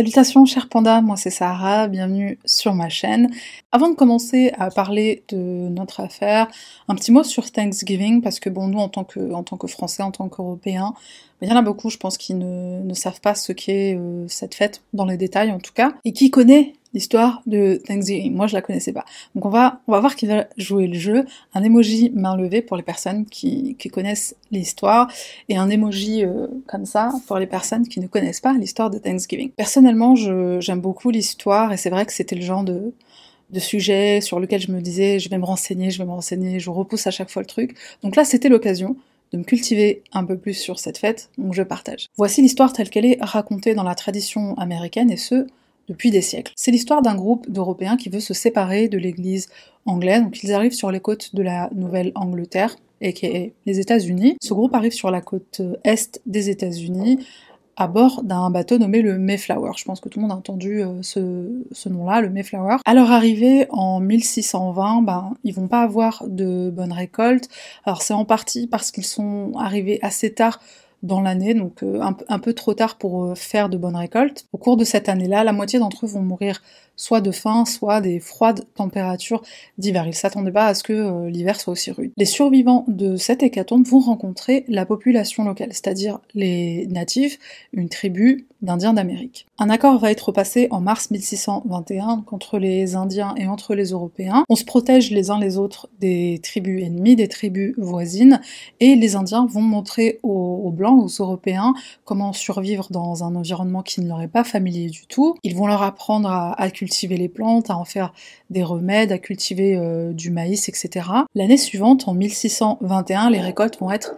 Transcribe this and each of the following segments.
Salutations chers pandas, moi c'est Sarah, bienvenue sur ma chaîne. Avant de commencer à parler de notre affaire, un petit mot sur Thanksgiving, parce que bon, nous en tant que, tant que Français, en tant qu'Européens, il y en a beaucoup, je pense, qui ne, savent pas ce qu'est euh, cette fête, dans les détails en tout cas, et qui connaît l'histoire de Thanksgiving. Moi, je la connaissais pas. Donc on va, on va voir qui va jouer le jeu. Un emoji main levée pour les personnes qui, connaissent l'histoire, et un emoji euh, comme ça pour les personnes qui ne connaissent pas l'histoire de Thanksgiving. Personnellement, j'aime beaucoup l'histoire, et c'est vrai que c'était le genre de de sujet sur lequel je me disais je vais me renseigner, je vais me renseigner, je repousse à chaque fois le truc. Donc là, c'était l'occasion de me cultiver un peu plus sur cette fête, donc je partage. Voici l'histoire telle qu'elle est racontée dans la tradition américaine, et ce, depuis des siècles. C'est l'histoire d'un groupe d'Européens qui veut se séparer de l'église anglaise, donc ils arrivent sur les côtes de la Nouvelle-Angleterre, est les États-Unis. Ce groupe arrive sur la côte est des États-Unis à bord d'un bateau nommé le Mayflower. Je pense que tout le monde a entendu euh, ce, nom-là, le Mayflower. À leur arrivée en 1620, ben, ils vont pas avoir de bonne récolte. Alors c'est en partie parce qu'ils sont arrivés assez tard dans l'année, donc euh, un, peu trop tard pour euh, faire de bonnes récoltes. Au cours de cette année-là, la moitié d'entre eux vont mourir soit de faim, soit des froides températures d'hiver. Ils s'attendaient pas à ce que euh, l'hiver soit aussi rude. Les survivants de cette hécatombe vont rencontrer la population locale, c'est-à-dire les natifs, une tribu d'Indiens d'Amérique. Un accord va être passé en mars 1621 entre les Indiens et entre les Européens. On se protège les uns les autres des tribus ennemies, des tribus voisines, et les Indiens vont montrer aux, Blancs, aux Européens, comment survivre dans un environnement qui ne leur est pas familier du tout. Ils vont leur apprendre à cultiver les plantes, à en faire des remèdes, à cultiver euh, du maïs, etc. L'année suivante, en 1621, les récoltes vont être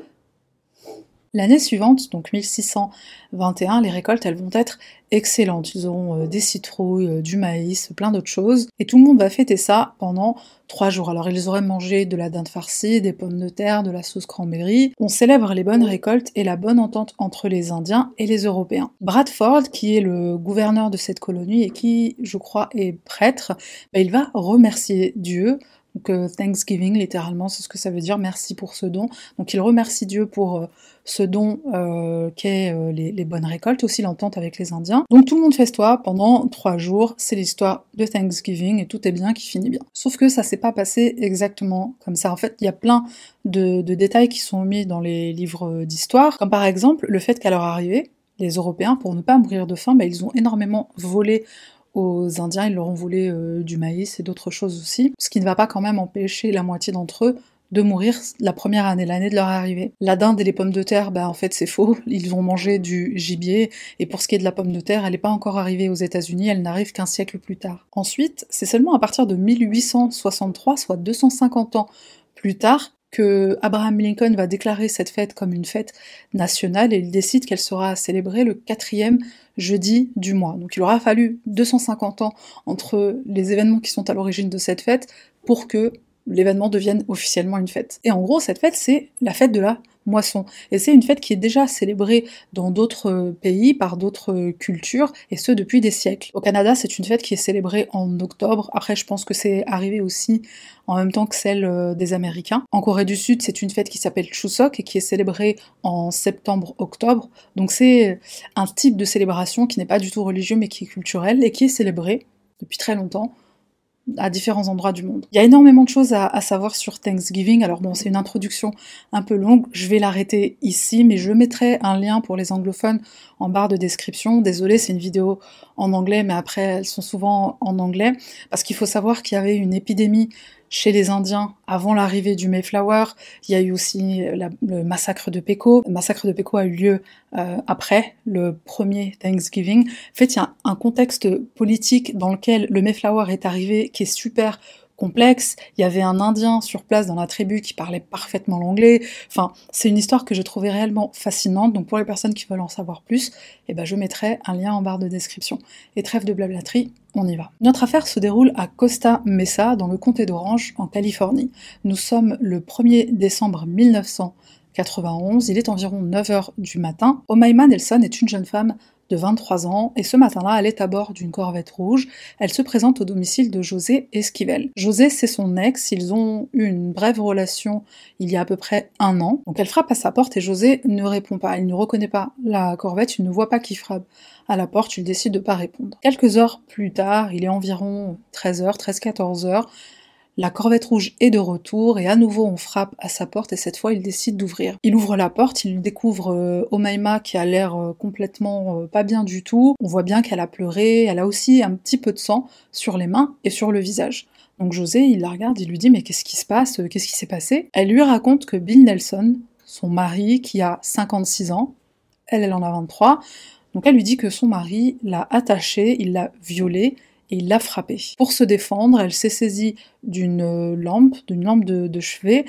L'année suivante, donc 1621, les récoltes elles vont être excellentes. Ils auront euh, des citrouilles, euh, du maïs, plein d'autres choses. Et tout le monde va fêter ça pendant trois jours. Alors ils auraient mangé de la dinde farcie, des pommes de terre, de la sauce cranberry. On célèbre les bonnes récoltes et la bonne entente entre les Indiens et les Européens. Bradford, qui est le gouverneur de cette colonie et qui, je crois, est prêtre, bah, il va remercier Dieu donc euh, Thanksgiving, littéralement, c'est ce que ça veut dire, merci pour ce don. Donc il remercie Dieu pour euh, ce don euh, qu'est les, bonnes récoltes, aussi l'entente avec les Indiens. Donc tout le monde festoie pendant trois jours, c'est l'histoire de Thanksgiving et tout est bien qui finit bien. Sauf que ça s'est pas passé exactement comme ça. En fait, il y a plein de, détails qui sont mis dans les livres d'histoire, comme par exemple le fait qu'à leur arrivée, les Européens, pour ne pas mourir de faim, bah, ils ont énormément volé aux Indiens, ils leur ont volé euh, du maïs et d'autres choses aussi, ce qui ne va pas quand même empêcher la moitié d'entre eux de mourir la première année, l'année de leur arrivée. La dinde et les pommes de terre, bah en fait c'est faux, ils vont manger du gibier, et pour ce qui est de la pomme de terre, elle n'est pas encore arrivée aux États-Unis, elle n'arrive qu'un siècle plus tard. Ensuite, c'est seulement à partir de 1863, soit 250 ans plus tard, que Abraham Lincoln va déclarer cette fête comme une fête nationale et il décide qu'elle sera célébrée le quatrième jeudi du mois. Donc il aura fallu 250 ans entre les événements qui sont à l'origine de cette fête pour que l'événement devienne officiellement une fête. Et en gros, cette fête, c'est la fête de la moisson. Et c'est une fête qui est déjà célébrée dans d'autres pays, par d'autres cultures, et ce depuis des siècles. Au Canada, c'est une fête qui est célébrée en octobre. Après, je pense que c'est arrivé aussi en même temps que celle euh, des Américains. En Corée du Sud, c'est une fête qui s'appelle Chuseok et qui est célébrée en septembre-octobre. Donc c'est un type de célébration qui n'est pas du tout religieux mais qui est culturel et qui est célébré depuis très longtemps à différents endroits du monde. Il y a énormément de choses à, savoir sur Thanksgiving, alors bon c'est une introduction un peu longue, je vais l'arrêter ici, mais je mettrai un lien pour les anglophones en barre de description. Désolé, c'est une vidéo en anglais, mais après elles sont souvent en anglais, parce qu'il faut savoir qu'il y avait une épidémie chez les Indiens avant l'arrivée du Mayflower. Il y a eu aussi le massacre de Pecos. Le massacre de Pecos a eu lieu euh, après le premier Thanksgiving. En fait, il y a un contexte politique dans lequel le Mayflower est arrivé qui est super Il y avait un Indien sur place dans la tribu qui parlait parfaitement l'anglais. Enfin, c'est une histoire que j'ai trouvée réellement fascinante. Donc pour les personnes qui veulent en savoir plus, eh ben, je mettrai un lien en barre de description. Et trêve de blablaterie, on y va. Notre affaire se déroule à Costa Mesa, dans le comté d'Orange, en Californie. Nous sommes le 1er décembre 1991, il est environ 9h du matin. Omaima Nelson est une jeune femme de 23 ans, et ce matin-là, elle est à bord d'une corvette rouge. Elle se présente au domicile de José Esquivel. José, c'est son ex, ils ont eu une brève relation il y a à peu près un an. Donc elle frappe à sa porte et José ne répond pas. Il ne reconnaît pas la corvette, il ne voit pas qui frappe à la porte, il décide de pas répondre. Quelques heures plus tard, il est environ 13h, 13-14 heures, la corvette rouge est de retour et à nouveau on frappe à sa porte et cette fois il décide d'ouvrir. Il ouvre la porte, il découvre euh, Omaima qui a l'air euh, complètement euh, pas bien du tout. On voit bien qu'elle a pleuré, elle a aussi un petit peu de sang sur les mains et sur le visage. Donc José, il la regarde, il lui dit mais qu'est-ce qui se passe Qu'est-ce qui s'est passé? Elle lui raconte que Bill Nelson, son mari qui a 56 ans, elle elle en a 23, donc elle lui dit que son mari l'a attachée, il l'a violée il l'a frappée. Pour se défendre, elle s'est saisie d'une lampe, d'une lampe de, chevet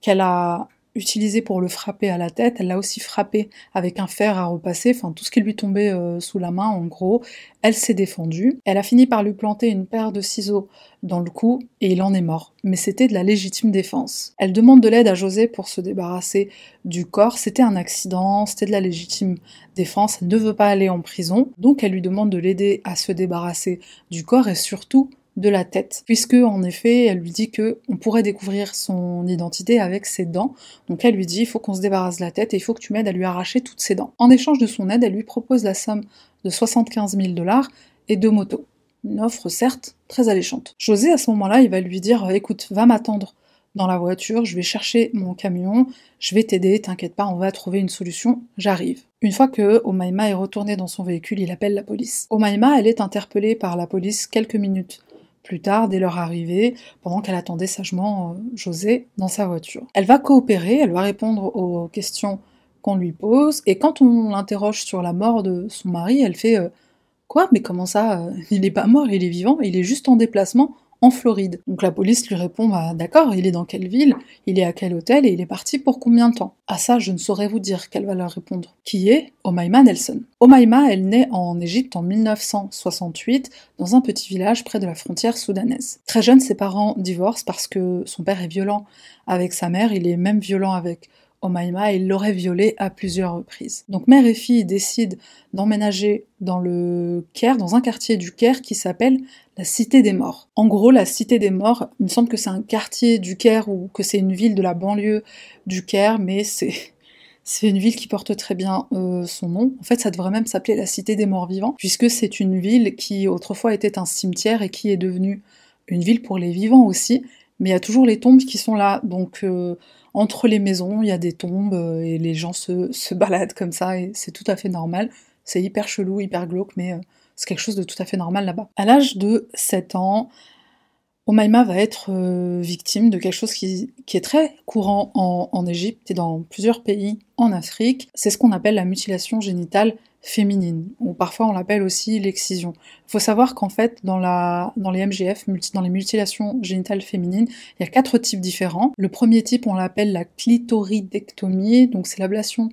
qu'elle a utilisée pour le frapper à la tête, elle l'a aussi frappé avec un fer à repasser, enfin tout ce qui lui tombait euh, sous la main en gros. Elle s'est défendue. Elle a fini par lui planter une paire de ciseaux dans le cou et il en est mort. Mais c'était de la légitime défense. Elle demande de l'aide à José pour se débarrasser du corps. C'était un accident, c'était de la légitime défense. Elle ne veut pas aller en prison, donc elle lui demande de l'aider à se débarrasser du corps et surtout de la tête, puisque en effet, elle lui dit que on pourrait découvrir son identité avec ses dents. Donc elle lui dit il faut qu'on se débarrasse de la tête et il faut que tu m'aides à lui arracher toutes ses dents. En échange de son aide, elle lui propose la somme de 75 000 dollars et deux motos. Une offre certes très alléchante. José à ce moment-là, il va lui dire écoute, va m'attendre dans la voiture, je vais chercher mon camion, je vais t'aider, t'inquiète pas, on va trouver une solution, j'arrive. Une fois que Omaima est retourné dans son véhicule, il appelle la police. Omaima, elle est interpellée par la police quelques minutes plus tard, dès leur arrivée, pendant qu'elle attendait sagement euh, José dans sa voiture. Elle va coopérer, elle va répondre aux questions qu'on lui pose, et quand on l'interroge sur la mort de son mari, elle fait euh, Quoi? Mais comment ça? Euh, Il n'est pas mort, il est vivant, il est juste en déplacement en Floride. Donc la police lui répond bah, D'accord, il est dans quelle ville Il est à quel hôtel Et il est parti pour combien de temps? À ça, je ne saurais vous dire qu'elle va leur répondre. Qui est Omaima Nelson. Omaima, elle naît en Égypte en 1968 dans un petit village près de la frontière soudanaise. Très jeune, ses parents divorcent parce que son père est violent avec sa mère, il est même violent avec Omaima et il l'aurait violée à plusieurs reprises. Donc mère et fille décident d'emménager dans le Caire, dans un quartier du Caire qui s'appelle la Cité des Morts. En gros, la Cité des Morts, il me semble que c'est un quartier du Caire ou que c'est une ville de la banlieue du Caire, mais c'est c'est une ville qui porte très bien euh, son nom. En fait, ça devrait même s'appeler la Cité des Morts Vivants, puisque c'est une ville qui autrefois était un cimetière et qui est devenue une ville pour les vivants aussi. Mais il y a toujours les tombes qui sont là, donc euh, entre les maisons, il y a des tombes euh, et les gens se, baladent comme ça et c'est tout à fait normal. C'est hyper chelou, hyper glauque, mais c'est quelque chose de tout à fait normal là-bas. À l'âge de 7 ans, Omaima va être euh, victime de quelque chose qui, est très courant en, Égypte et dans plusieurs pays en Afrique. C'est ce qu'on appelle la mutilation génitale féminine, ou parfois on l'appelle aussi l'excision. Il faut savoir qu'en fait, dans les MGF, dans les mutilations génitales féminines, il y a quatre types différents. Le premier type, on l'appelle la clitoridectomie, donc c'est l'ablation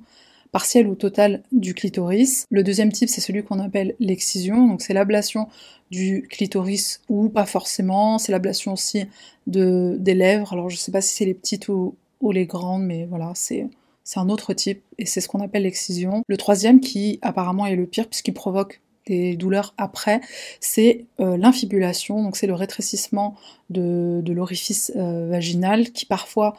partielle ou totale du clitoris. Le deuxième type, c'est celui qu'on appelle l'excision, donc c'est l'ablation du clitoris ou pas forcément, c'est l'ablation aussi de, des lèvres. Alors je sais pas si c'est les petites ou, les grandes, mais voilà, c'est c'est un autre type et c'est ce qu'on appelle l'excision. Le troisième qui apparemment est le pire puisqu'il provoque des douleurs après, c'est euh, l'infibulation, donc c'est le rétrécissement de, l'orifice euh, vaginal qui parfois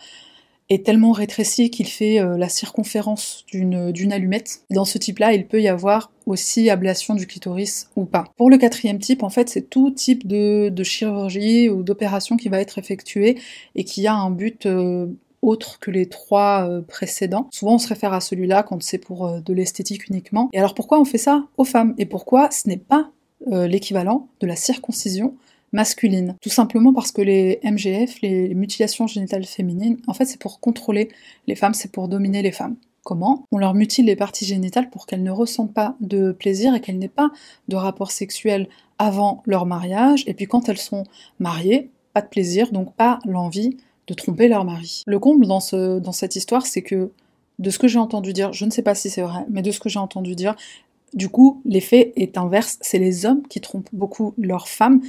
est tellement rétréci qu'il fait euh, la circonférence d'une allumette. Dans ce type-là, il peut y avoir aussi ablation du clitoris ou pas. Pour le quatrième type, en fait, c'est tout type de, chirurgie ou d'opération qui va être effectuée et qui a un but autre que les trois euh, précédents. Souvent on se réfère à celui-là quand c'est pour euh, de l'esthétique uniquement. Et alors pourquoi on fait ça aux femmes? Et pourquoi ce n'est pas euh, l'équivalent de la circoncision masculine Tout simplement parce que les MGF, les mutilations génitales féminines, en fait c'est pour contrôler les femmes, c'est pour dominer les femmes. Comment? On leur mutile les parties génitales pour qu'elles ne ressentent pas de plaisir et qu'elles n'aient pas de rapport sexuel avant leur mariage. Et puis quand elles sont mariées, pas de plaisir, donc pas l'envie de tromper leur mari. Le comble dans, ce, dans cette histoire, c'est que, de ce que j'ai entendu dire, je ne sais pas si c'est vrai, mais de ce que j'ai entendu dire, du coup, l'effet est inverse, c'est les hommes qui trompent beaucoup leurs femmes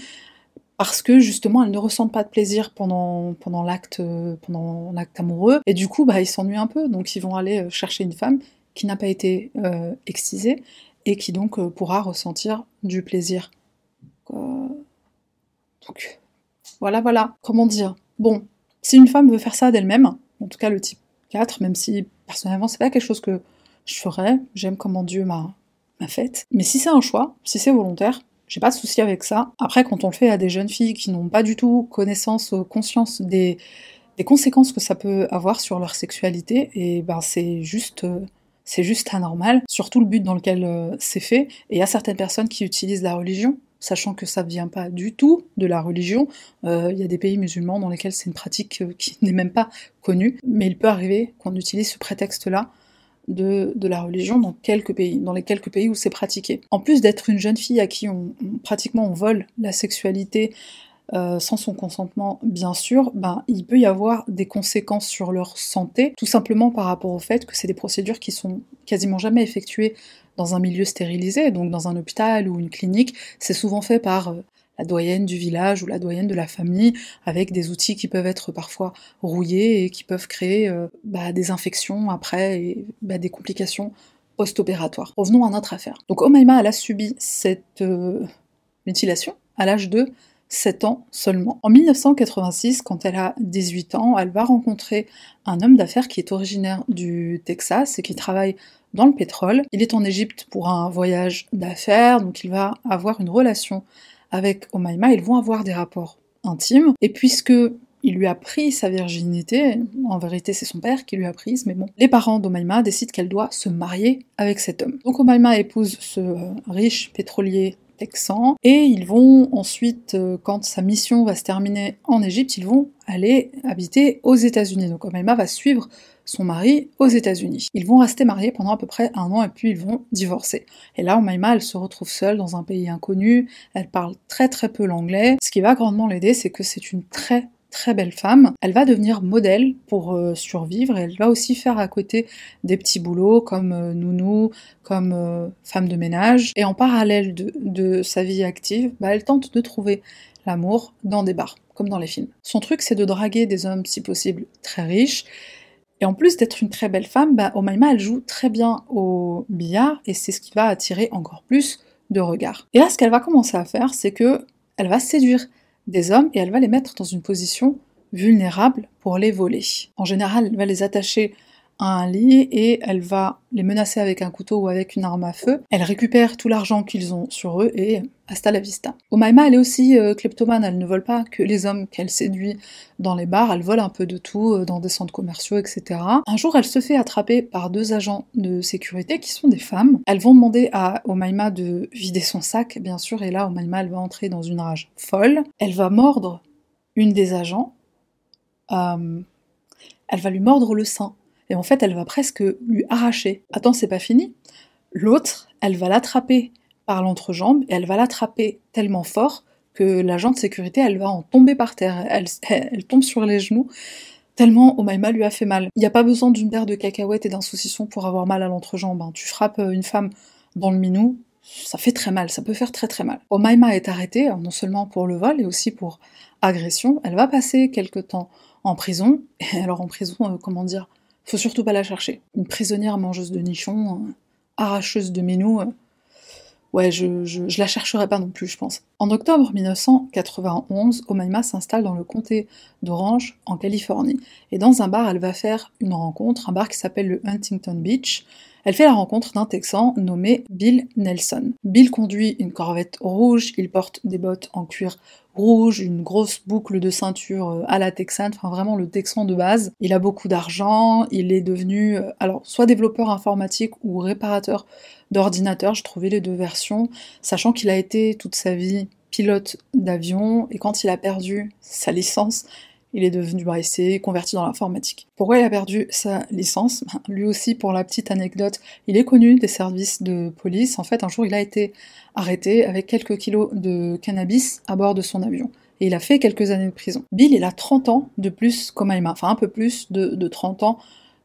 parce que justement elles ne ressentent pas de plaisir pendant, pendant l'acte pendant l'acte amoureux et du coup bah ils s'ennuient un peu donc ils vont aller euh, chercher une femme qui n'a pas été euh, excisée et qui donc euh, pourra ressentir du plaisir. Euh, donc, voilà, voilà. Comment dire? Bon, si une femme veut faire ça d'elle-même, en tout cas le type 4, même si personnellement c'est pas quelque chose que je ferais, j'aime comment Dieu m'a fait. Mais si c'est un choix, si c'est volontaire, j'ai pas de souci avec ça. Après, quand on le fait à des jeunes filles qui n'ont pas du tout connaissance, conscience des, des conséquences que ça peut avoir sur leur sexualité, et ben c'est juste euh, c'est juste anormal, surtout le but dans lequel euh, c'est fait. Et il y a certaines personnes qui utilisent la religion, sachant que ça ne vient pas du tout de la religion. Euh, il y a des pays musulmans dans lesquels c'est une pratique qui n'est même pas connue, mais il peut arriver qu'on utilise ce prétexte-là de, la religion dans quelques pays, les quelques pays où c'est pratiqué. En plus d'être une jeune fille à qui on, pratiquement on vole la sexualité euh, sans son consentement, bien sûr, ben, il peut y avoir des conséquences sur leur santé, tout simplement par rapport au fait que c'est des procédures qui sont quasiment jamais effectuées dans un milieu stérilisé, donc dans un hôpital ou une clinique. C'est souvent fait par euh, la doyenne du village ou la doyenne de la famille, avec des outils qui peuvent être parfois rouillés et qui peuvent créer euh, bah, des infections après et bah, des complications post-opératoires. Revenons à notre affaire. Donc Omaima, elle a subi cette mutilation à l'âge de 7 ans seulement. En 1986, quand elle a 18 ans, elle va rencontrer un homme d'affaires qui est originaire du Texas et qui travaille dans le pétrole. Il est en Égypte pour un voyage d'affaires, donc il va avoir une relation avec Omaima, ils vont avoir des rapports intimes, et puisque il lui a pris sa virginité, en vérité c'est son père qui lui a prise, mais bon, les parents d'Omaima décident qu'elle doit se marier avec cet homme. Donc Omaima épouse ce riche pétrolier Et ils vont ensuite, euh, quand sa mission va se terminer en Égypte, ils vont aller habiter aux États-Unis. Donc Omaima va suivre son mari aux États-Unis. Ils vont rester mariés pendant à peu près un an et puis ils vont divorcer. Et là, Omaima, elle se retrouve seule dans un pays inconnu. Elle parle très très peu l'anglais. Ce qui va grandement l'aider, c'est que c'est une très très belle femme. Elle va devenir modèle pour euh, survivre elle va aussi faire à côté des petits boulots comme euh, nounou, comme euh, femme de ménage. Et en parallèle de, sa vie active, bah, elle tente de trouver l'amour dans des bars, comme dans les films. Son truc, c'est de draguer des hommes, si possible, très riches. Et en plus d'être une très belle femme, bah, Omaima, elle joue très bien au billard et c'est ce qui va attirer encore plus de regards. Et là, ce qu'elle va commencer à faire, c'est que elle va séduire des hommes et elle va les mettre dans une position vulnérable pour les voler. En général, elle va les attacher un lit et elle va les menacer avec un couteau ou avec une arme à feu. Elle récupère tout l'argent qu'ils ont sur eux et hasta la vista. Omaima, elle est aussi euh, kleptomane, elle ne vole pas que les hommes qu'elle séduit dans les bars, elle vole un peu de tout euh, dans des centres commerciaux, etc. Un jour, elle se fait attraper par deux agents de sécurité qui sont des femmes. Elles vont demander à Omaima de vider son sac, bien sûr, et là, Omaima, elle va entrer dans une rage folle. Elle va mordre une des agents. Euh, elle va lui mordre le sein et en fait elle va presque lui arracher. Attends, c'est pas fini. L'autre, elle va l'attraper par l'entrejambe et elle va l'attraper tellement fort que l'agent de sécurité, elle va en tomber par terre. Elle, tombe sur les genoux tellement Omaima lui a fait mal. Il n'y a pas besoin d'une paire de cacahuètes et d'un saucisson pour avoir mal à l'entrejambe. Hein. Tu frappes euh, une femme dans le minou, ça fait très mal, ça peut faire très très mal. Omaima est arrêtée, non seulement pour le vol, et aussi pour agression. Elle va passer quelque temps en prison. Et alors en prison, euh, comment dire faut surtout pas la chercher. Une prisonnière mangeuse de nichons, euh, arracheuse de minous, euh, ouais, je, je, la chercherai pas non plus, je pense. En octobre 1991, Omaima s'installe dans le comté d'Orange, en Californie. Et dans un bar, elle va faire une rencontre, un bar qui s'appelle le Huntington Beach. Elle fait la rencontre d'un Texan nommé Bill Nelson. Bill conduit une corvette rouge, il porte des bottes en cuir rouge, une grosse boucle de ceinture euh, à la texane, enfin vraiment le texan de base. Il a beaucoup d'argent, il est devenu euh, alors soit développeur informatique ou réparateur d'ordinateur, je trouvais les deux versions, sachant qu'il a été toute sa vie pilote d'avion et quand il a perdu sa licence, il est devenu, il converti dans l'informatique. Pourquoi il a perdu sa licence? Ben, Lui aussi, pour la petite anecdote, il est connu des services de police. En fait, un jour, il a été arrêté avec quelques kilos de cannabis à bord de son avion. Et il a fait quelques années de prison. Bill, il a 30 ans de plus qu'Omaima, enfin un peu plus de, de 30 ans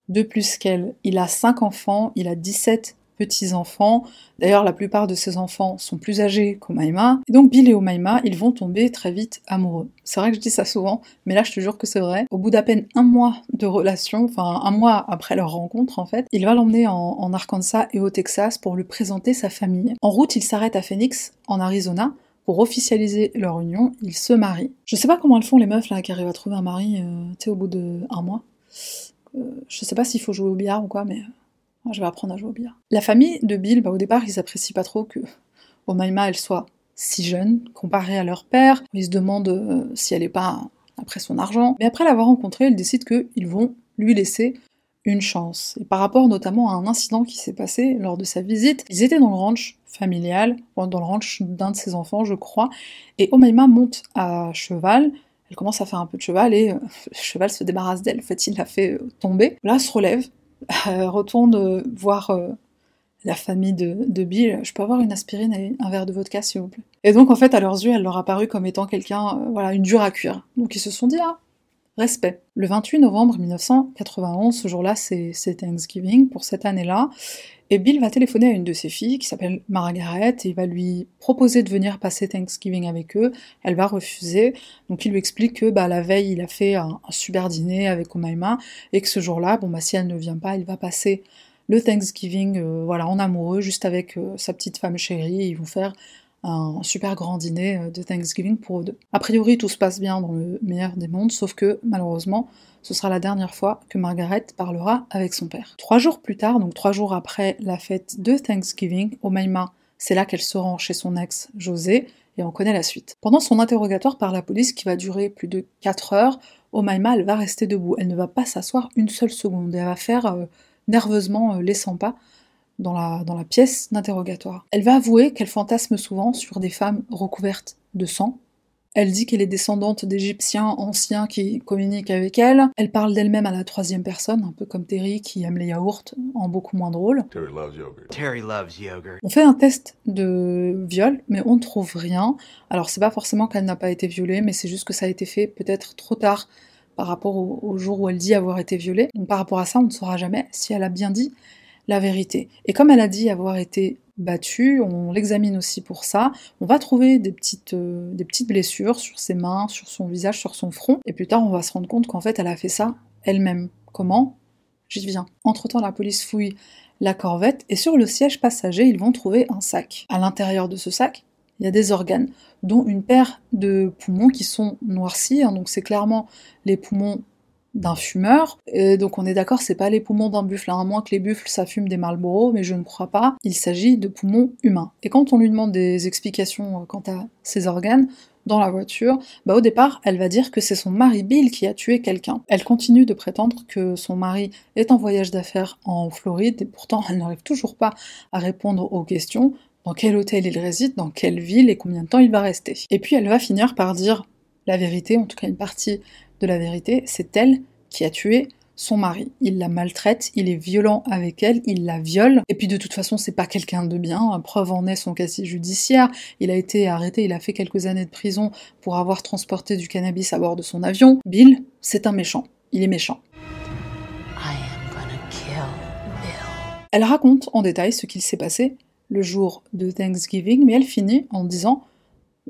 de plus qu'elle. Il a 5 enfants, il a 17 petits-enfants. D'ailleurs, la plupart de ces enfants sont plus âgés qu'Omaima. Et donc Bill et Omaima, ils vont tomber très vite amoureux. C'est vrai que je dis ça souvent, mais là je te jure que c'est vrai. Au bout d'à peine un mois de relation, enfin un mois après leur rencontre en fait, il va l'emmener en, Arkansas et au Texas pour lui présenter sa famille. En route, il s'arrête à Phoenix, en Arizona, pour officialiser leur union, ils se marient. Je sais pas comment elles font les meufs là qui arrivent à trouver un mari, euh, tu sais, au bout de un mois. Euh, je sais pas s'il faut jouer au billard ou quoi, mais je vais apprendre à jouer au billard. La famille de Bill, bah, au départ, ils apprécient pas trop que Omaima elle soit si jeune comparée à leur père. Ils se demandent euh, si elle est pas après son argent. Mais après l'avoir rencontrée, ils décident qu'ils vont lui laisser une chance. Et par rapport notamment à un incident qui s'est passé lors de sa visite, ils étaient dans le ranch familial, dans le ranch d'un de ses enfants, je crois, et Omaima monte à cheval, elle commence à faire un peu de cheval et euh, le cheval se débarrasse d'elle, en fait il la fait euh, tomber. Là, elle se relève, retourne euh, voir euh, la famille de, Bill, je peux avoir une aspirine et un verre de vodka s'il vous plaît? Et donc en fait à leurs yeux, elle leur a paru comme étant quelqu'un, euh, voilà, une dure à cuire. Donc ils se sont dit, ah, respect. Le 28 novembre 1991, ce jour-là, c'est Thanksgiving pour cette année-là, et Bill va téléphoner à une de ses filles qui s'appelle Margaret et il va lui proposer de venir passer Thanksgiving avec eux. Elle va refuser, donc il lui explique que bah, la veille il a fait un, super dîner avec Omaima et que ce jour-là, bon bah si elle ne vient pas, il va passer le Thanksgiving euh, voilà en amoureux juste avec euh, sa petite femme chérie et ils vont faire un super grand dîner euh, de Thanksgiving pour eux deux. A priori, tout se passe bien dans le meilleur des mondes, sauf que malheureusement, ce sera la dernière fois que Margaret parlera avec son père. Trois jours plus tard, donc trois jours après la fête de Thanksgiving, Omaima, c'est là qu'elle se rend chez son ex José, et on connaît la suite. Pendant son interrogatoire par la police, qui va durer plus de 4 heures, Omaima, elle va rester debout. Elle ne va pas s'asseoir une seule seconde. Elle va faire euh, nerveusement euh, les 100 pas dans la, dans la pièce d'interrogatoire. Elle va avouer qu'elle fantasme souvent sur des femmes recouvertes de sang. Elle dit qu'elle est descendante d'Égyptiens anciens qui communiquent avec elle. Elle parle d'elle-même à la troisième personne, un peu comme Terry qui aime les yaourts, en beaucoup moins drôle. Terry loves yogurt. Terry loves yogurt. On fait un test de viol, mais on ne trouve rien. Alors c'est pas forcément qu'elle n'a pas été violée, mais c'est juste que ça a été fait peut-être trop tard par rapport au, au jour où elle dit avoir été violée. Donc par rapport à ça, on ne saura jamais si elle a bien dit la vérité. Et comme elle a dit avoir été battue, on l'examine aussi pour ça. On va trouver des petites, euh, des petites blessures sur ses mains, sur son visage, sur son front. Et plus tard, on va se rendre compte qu'en fait, elle a fait ça elle-même. Comment? J'y viens. Entre-temps, la police fouille la corvette et sur le siège passager, ils vont trouver un sac. À l'intérieur de ce sac, il y a des organes, dont une paire de poumons qui sont noircis. hein, donc c'est clairement les poumons d'un fumeur. Et donc on est d'accord, c'est pas les poumons d'un buffle, hein, à moins que les buffles ça fume des Marlboro, mais je ne crois pas. Il s'agit de poumons humains. Et quand on lui demande des explications euh, quant à ces organes, dans la voiture, bah au départ, elle va dire que c'est son mari Bill qui a tué quelqu'un. Elle continue de prétendre que son mari est en voyage d'affaires en Floride et pourtant elle n'arrive toujours pas à répondre aux questions. Dans quel hôtel il réside, dans quelle ville et combien de temps il va rester? Et puis elle va finir par dire la vérité, en tout cas une partie de la vérité, c'est elle qui a tué son mari. Il la maltraite, il est violent avec elle, il la viole. Et puis de toute façon, c'est pas quelqu'un de bien. Preuve en est son casier judiciaire. Il a été arrêté, il a fait quelques années de prison pour avoir transporté du cannabis à bord de son avion. Bill, c'est un méchant. Il est méchant. I am gonna kill Bill. Elle raconte en détail ce qu'il s'est passé le jour de Thanksgiving, mais elle finit en disant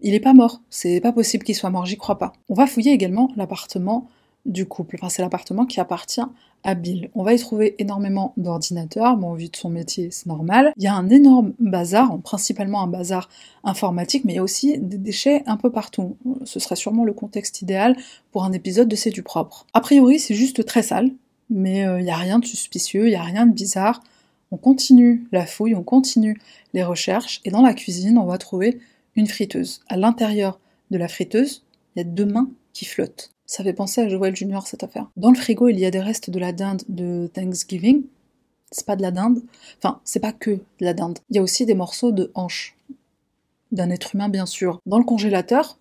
Il est pas mort, c'est pas possible qu'il soit mort, j'y crois pas. On va fouiller également l'appartement du couple, enfin c'est l'appartement qui appartient à Bill. On va y trouver énormément d'ordinateurs, bon vu de son métier c'est normal. Il y a un énorme bazar, principalement un bazar informatique, mais il y a aussi des déchets un peu partout. Ce serait sûrement le contexte idéal pour un épisode de C'est du propre. A priori c'est juste très sale, mais euh, il n'y a rien de suspicieux, il n'y a rien de bizarre. On continue la fouille, on continue les recherches, et dans la cuisine, on va trouver une friteuse. À l'intérieur de la friteuse, il y a deux mains qui flottent. Ça fait penser à Joël Junior cette affaire. Dans le frigo, il y a des restes de la dinde de Thanksgiving. C'est pas de la dinde. Enfin, c'est pas que de la dinde. Il y a aussi des morceaux de hanche. D'un être humain, bien sûr. Dans le congélateur,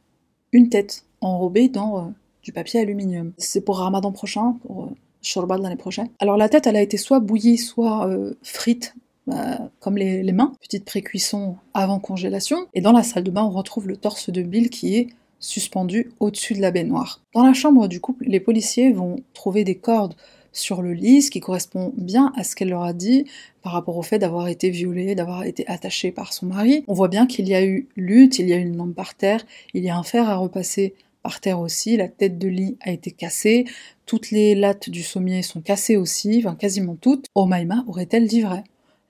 une tête enrobée dans euh, du papier aluminium. C'est pour Ramadan prochain, pour euh, l'année prochaine. Alors la tête, elle a été soit bouillie, soit euh, frite, euh, comme les, les mains. Petite précuisson avant congélation. Et dans la salle de bain, on retrouve le torse de Bill qui est suspendu au-dessus de la baignoire. Dans la chambre du couple, les policiers vont trouver des cordes sur le lit, ce qui correspond bien à ce qu'elle leur a dit par rapport au fait d'avoir été violée, d'avoir été attachée par son mari. On voit bien qu'il y a eu lutte, il y a une lampe par terre, il y a un fer à repasser par terre aussi, la tête de lit a été cassée, toutes les lattes du sommier sont cassées aussi, enfin quasiment toutes. Omaima aurait-elle dit vrai?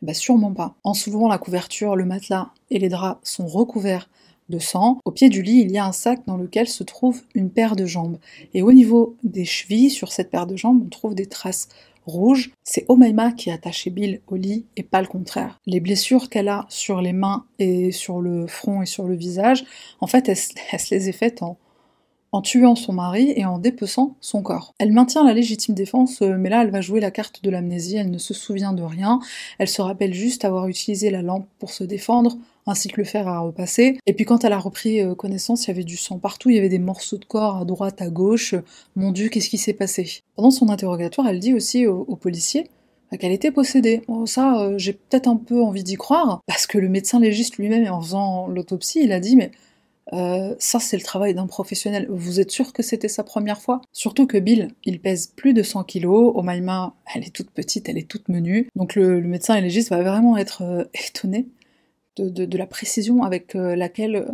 Bah sûrement pas. En soulevant la couverture, le matelas et les draps sont recouverts de sang. Au pied du lit, il y a un sac dans lequel se trouve une paire de jambes. Et au niveau des chevilles, sur cette paire de jambes, on trouve des traces rouges. C'est Omaima qui a attaché Bill au lit et pas le contraire. Les blessures qu'elle a sur les mains et sur le front et sur le visage, en fait, elle, se les est faites en en tuant son mari et en dépeçant son corps. Elle maintient la légitime défense, euh, mais là elle va jouer la carte de l'amnésie, elle ne se souvient de rien, elle se rappelle juste avoir utilisé la lampe pour se défendre, ainsi que le fer à repasser. Et puis quand elle a repris euh, connaissance, il y avait du sang partout, il y avait des morceaux de corps à droite, à gauche. Mon Dieu, qu'est-ce qui s'est passé? Pendant son interrogatoire, elle dit aussi aux, policiers bah, qu'elle était possédée. ça, euh, j'ai peut-être un peu envie d'y croire, parce que le médecin légiste lui-même, en faisant l'autopsie, il a dit mais euh, ça, c'est le travail d'un professionnel. Vous êtes sûr que c'était sa première fois? Surtout que Bill, il pèse plus de 100 kilos. Omaima, elle est toute petite, elle est toute menue. Donc le, médecin légiste va vraiment être euh, étonné de, la précision avec euh, laquelle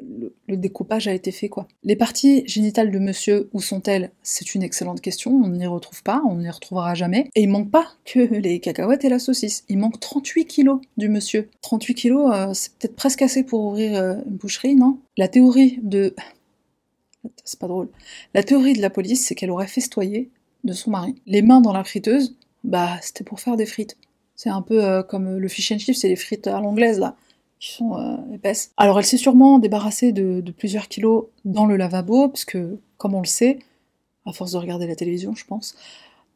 le, découpage a été fait quoi. Les parties génitales de monsieur, où sont-elles? C'est une excellente question, on n'y retrouve pas, on n'y retrouvera jamais. Et il manque pas que les cacahuètes et la saucisse, il manque 38 kilos du monsieur. 38 kilos, euh, c'est peut-être presque assez pour ouvrir euh, une boucherie, non? La théorie de... C'est pas drôle. La théorie de la police, c'est qu'elle aurait festoyé de son mari. Les mains dans la friteuse, bah c'était pour faire des frites. C'est un peu euh, comme le fish and chips, c'est les frites à l'anglaise là sont euh, épaisses. Alors elle s'est sûrement débarrassée de, plusieurs kilos dans le lavabo, puisque comme on le sait, à force de regarder la télévision, je pense,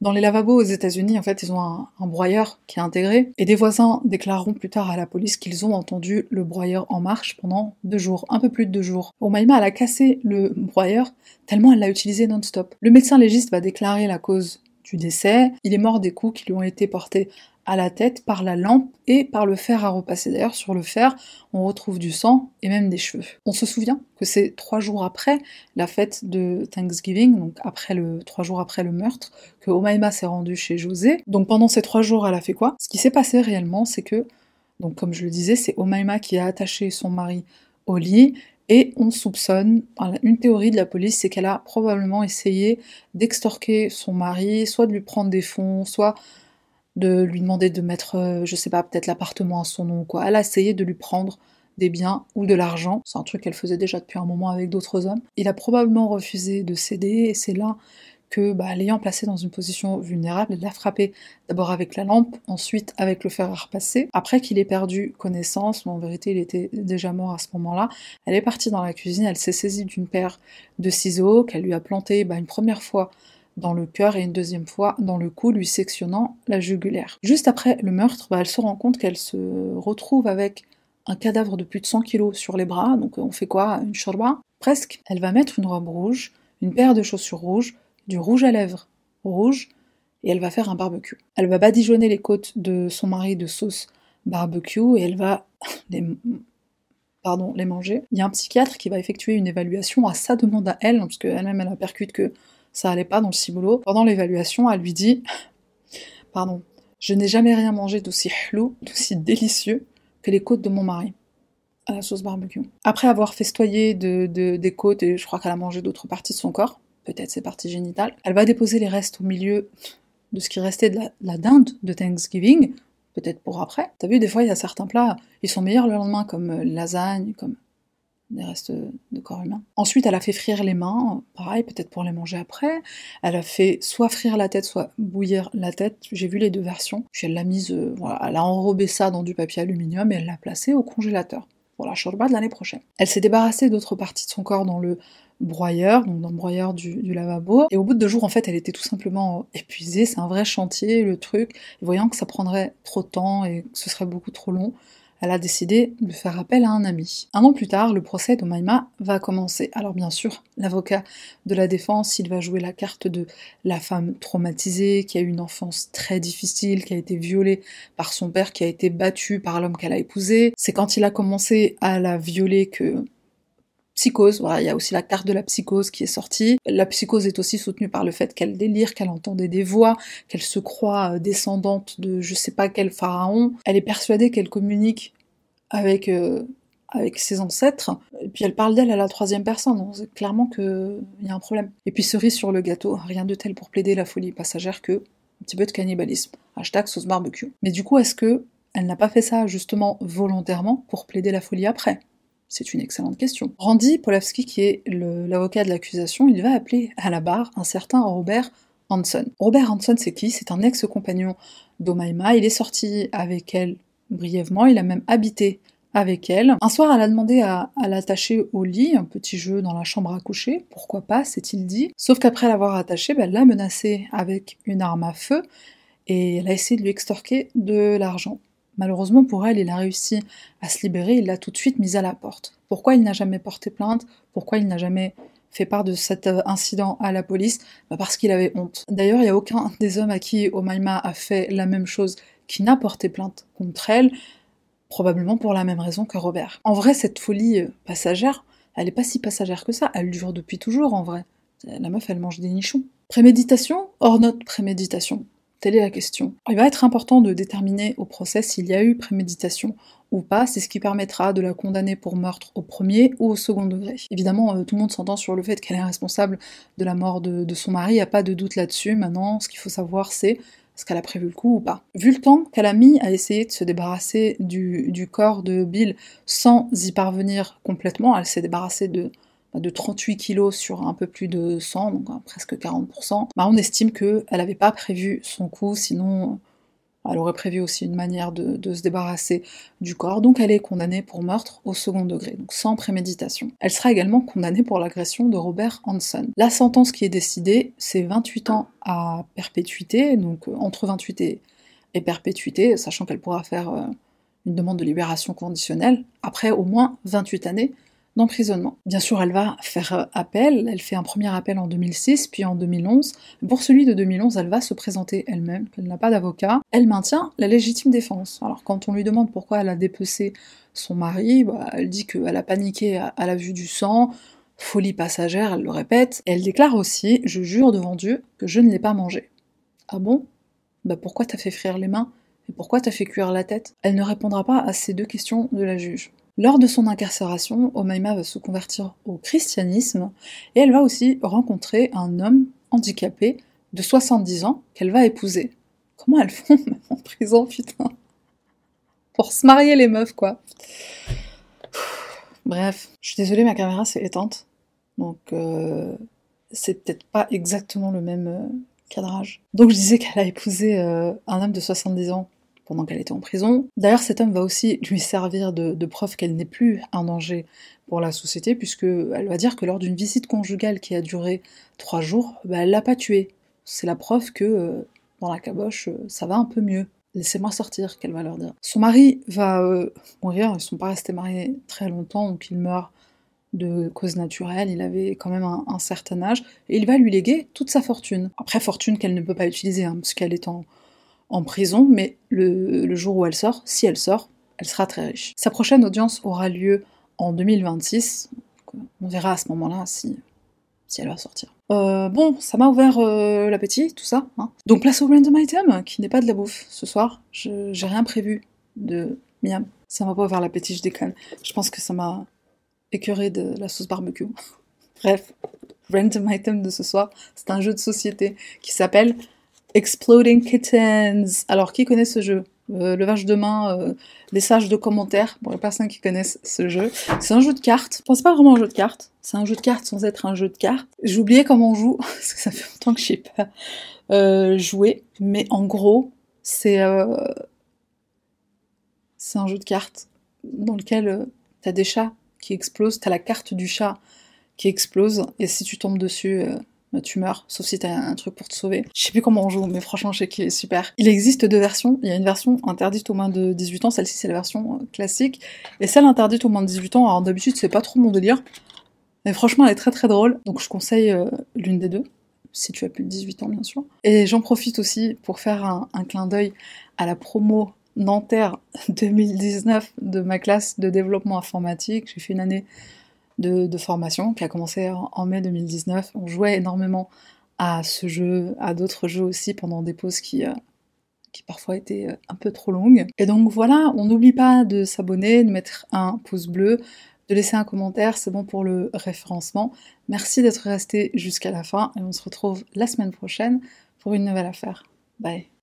dans les lavabos aux États-Unis, en fait, ils ont un, broyeur qui est intégré, et des voisins déclareront plus tard à la police qu'ils ont entendu le broyeur en marche pendant deux jours, un peu plus de deux jours. Omaima, elle a cassé le broyeur tellement elle l'a utilisé non-stop. Le médecin légiste va déclarer la cause du décès. Il est mort des coups qui lui ont été portés à la tête par la lampe et par le fer à repasser. D'ailleurs, sur le fer, on retrouve du sang et même des cheveux. On se souvient que c'est trois jours après la fête de Thanksgiving, donc après le trois jours après le meurtre, que Omaima s'est rendue chez José. Donc pendant ces trois jours, elle a fait quoi? Ce qui s'est passé réellement, c'est que, donc comme je le disais, c'est Omaima qui a attaché son mari au lit et on soupçonne, une théorie de la police, c'est qu'elle a probablement essayé d'extorquer son mari, soit de lui prendre des fonds, soit de lui demander de mettre, euh, je sais pas, peut-être l'appartement à son nom ou quoi. Elle a essayé de lui prendre des biens ou de l'argent. C'est un truc qu'elle faisait déjà depuis un moment avec d'autres hommes. Il a probablement refusé de céder et c'est là que, bah, l'ayant placé dans une position vulnérable, elle l'a frappé d'abord avec la lampe, ensuite avec le fer à repasser. Après qu'il ait perdu connaissance, mais en vérité il était déjà mort à ce moment-là, elle est partie dans la cuisine, elle s'est saisie d'une paire de ciseaux qu'elle lui a planté bah, une première fois dans le cœur et une deuxième fois dans le cou, lui sectionnant la jugulaire. Juste après le meurtre, bah, elle se rend compte qu'elle se retrouve avec un cadavre de plus de 100 kilos sur les bras, donc on fait quoi? Une shorba? Presque. Elle va mettre une robe rouge, une paire de chaussures rouges, du rouge à lèvres rouge, et elle va faire un barbecue. Elle va badigeonner les côtes de son mari de sauce barbecue et elle va les, pardon, les manger. Il y a un psychiatre qui va effectuer une évaluation à sa demande à elle, parce qu'elle-même elle a percute que ça allait pas dans le ciboulot. Pendant l'évaluation, elle lui dit Pardon, je n'ai jamais rien mangé d'aussi flou, d'aussi délicieux que les côtes de mon mari à la sauce barbecue. Après avoir festoyé de, des côtes, et je crois qu'elle a mangé d'autres parties de son corps, peut-être ses parties génitales, elle va déposer les restes au milieu de ce qui restait de la, dinde de Thanksgiving, peut-être pour après. T'as vu, des fois, il y a certains plats, ils sont meilleurs le lendemain, comme euh, lasagne, comme des restes de corps humain. Ensuite, elle a fait frire les mains, pareil, peut-être pour les manger après. Elle a fait soit frire la tête, soit bouillir la tête. J'ai vu les deux versions. Puis elle l'a euh, a enrobé ça dans du papier aluminium et elle l'a placé au congélateur pour la shorba de l'année prochaine. Elle s'est débarrassée d'autres parties de son corps dans le broyeur, donc dans le broyeur du, du, lavabo. Et au bout de deux jours, en fait, elle était tout simplement épuisée. C'est un vrai chantier, le truc. Voyant que ça prendrait trop de temps et que ce serait beaucoup trop long, elle a décidé de faire appel à un ami. Un an plus tard, le procès d'Omaima va commencer. Alors bien sûr, l'avocat de la défense, il va jouer la carte de la femme traumatisée, qui a eu une enfance très difficile, qui a été violée par son père, qui a été battue par l'homme qu'elle a épousé. C'est quand il a commencé à la violer que psychose. Voilà, il y a aussi la carte de la psychose qui est sortie. La psychose est aussi soutenue par le fait qu'elle délire, qu'elle entendait des voix, qu'elle se croit euh, descendante de je sais pas quel pharaon. Elle est persuadée qu'elle communique avec euh, avec ses ancêtres, et puis elle parle d'elle à la troisième personne, donc c'est clairement qu'il y a un problème. Et puis cerise sur le gâteau, rien de tel pour plaider la folie passagère que un petit peu de cannibalisme. Hashtag sauce barbecue. Mais du coup, est-ce que elle n'a pas fait ça justement volontairement pour plaider la folie après? C'est une excellente question. Randy Polavski, qui est l'avocat de l'accusation, il va appeler à la barre un certain Robert Hanson. Robert Hanson, c'est qui? C'est un ex-compagnon d'Omaima. Il est sorti avec elle brièvement, il a même habité avec elle. Un soir, elle a demandé à, l'attacher au lit, un petit jeu dans la chambre à coucher, pourquoi pas, s'est-il dit. Sauf qu'après l'avoir attachée, ben, elle l'a menacé avec une arme à feu et elle a essayé de lui extorquer de l'argent. Malheureusement pour elle, il a réussi à se libérer, il l'a tout de suite mise à la porte. Pourquoi il n'a jamais porté plainte? Pourquoi il n'a jamais fait part de cet euh, incident à la police? Ben, Parce qu'il avait honte. D'ailleurs, il n'y a aucun des hommes à qui Omaima a fait la même chose qui n'a porté plainte contre elle probablement pour la même raison que Robert. En vrai, cette folie euh, passagère, elle est pas si passagère que ça, elle dure depuis toujours en vrai. La meuf, elle mange des nichons. Préméditation? Hors note préméditation Telle est la question. Il va être important de déterminer au procès s'il y a eu préméditation ou pas, c'est ce qui permettra de la condamner pour meurtre au premier ou au second degré. Évidemment, euh, tout le monde s'entend sur le fait qu'elle est responsable de la mort de, son mari, il n'y a pas de doute là-dessus. Maintenant, ce qu'il faut savoir, c'est est-ce qu'elle a prévu le coup ou pas Vu le temps qu'elle a mis à essayer de se débarrasser du, corps de Bill sans y parvenir complètement, elle s'est débarrassée de, de 38 kilos sur un peu plus de 100, donc hein, presque 40%, bah on estime qu'elle n'avait pas prévu son coup, sinon elle aurait prévu aussi une manière de, se débarrasser du corps, donc elle est condamnée pour meurtre au second degré, donc sans préméditation. Elle sera également condamnée pour l'agression de Robert Hanson. La sentence qui est décidée, c'est 28 ans à perpétuité, donc euh, entre 28 et, perpétuité, sachant qu'elle pourra faire euh, une demande de libération conditionnelle, après au moins 28 années d'emprisonnement. Bien sûr, elle va faire euh, appel, elle fait un premier appel en 2006, puis en 2011. Pour celui de 2011, elle va se présenter elle-même, qu'elle n'a pas d'avocat. Elle maintient la légitime défense. Alors quand on lui demande pourquoi elle a dépecé son mari, bah, elle dit qu'elle a paniqué à, la vue du sang, folie passagère, elle le répète. elle déclare aussi, je jure devant Dieu, que je ne l'ai pas mangé. Ah bon? Bah pourquoi t'as fait frire les mains? Et pourquoi t'as fait cuire la tête? Elle ne répondra pas à ces deux questions de la juge. Lors de son incarcération, Omaima va se convertir au christianisme et elle va aussi rencontrer un homme handicapé de 70 ans qu'elle va épouser. Comment elles font en prison, putain? Pour se marier les meufs, quoi. Bref, je suis désolée, ma caméra s'est éteinte. Donc, euh, c'est peut-être pas exactement le même euh, cadrage. Donc, je disais qu'elle a épousé euh, un homme de 70 ans pendant qu'elle était en prison. D'ailleurs, cet homme va aussi lui servir de, preuve qu'elle n'est plus un danger pour la société, puisqu'elle va dire que lors d'une visite conjugale qui a duré trois jours, bah, elle l'a pas tué. C'est la preuve que euh, dans la caboche, euh, ça va un peu mieux. Laissez-moi sortir, qu'elle va leur dire. Son mari va euh, mourir, ils sont pas restés mariés très longtemps, donc il meurt de cause naturelle, il avait quand même un, certain âge, et il va lui léguer toute sa fortune. Après, fortune qu'elle ne peut pas utiliser, hein, parce qu'elle est en, en prison, mais le, jour où elle sort, si elle sort, elle sera très riche. Sa prochaine audience aura lieu en 2026. On verra à ce moment-là si, si elle va sortir. Euh, bon, ça m'a ouvert euh, l'appétit, tout ça. Hein. Donc place au random item, qui n'est pas de la bouffe ce soir. J'ai rien prévu de miam. Ça m'a pas ouvert l'appétit, je déconne. Je pense que ça m'a écœuré de la sauce barbecue. Bref, random item de ce soir, c'est un jeu de société qui s'appelle Exploding Kittens. Alors, qui connaît ce jeu? Euh, Le vache de main, euh, de commentaires, pour les personnes qui connaissent ce jeu. C'est un jeu de cartes. Enfin, c'est pas vraiment un jeu de cartes. C'est un jeu de cartes sans être un jeu de cartes. J'ai oublié comment on joue, parce que ça fait longtemps que je sais pas euh, joué. Mais en gros, c'est c'est un jeu de cartes dans lequel t'as des chats qui explosent, t'as la carte du chat qui explose, et si tu tombes dessus, tu meurs, sauf si t'as un truc pour te sauver. Je sais plus comment on joue, mais franchement, je sais qu'il est super. Il existe deux versions. Il y a une version interdite aux moins de 18 ans, celle-ci c'est la version euh, classique, et celle interdite aux moins de 18 ans, alors d'habitude c'est pas trop mon délire, mais franchement elle est très très drôle, donc je conseille euh, l'une des deux, si tu as plus de 18 ans bien sûr. Et j'en profite aussi pour faire un, un clin d'œil à la promo Nanterre 2019 de ma classe de développement informatique. J'ai fait une année de, formation qui a commencé en, mai 2019. On jouait énormément à ce jeu, à d'autres jeux aussi pendant des pauses qui, euh, qui parfois étaient euh, un peu trop longues. Et donc voilà, on n'oublie pas de s'abonner, de mettre un pouce bleu, de laisser un commentaire, c'est bon pour le référencement. Merci d'être resté jusqu'à la fin et on se retrouve la semaine prochaine pour une nouvelle affaire. Bye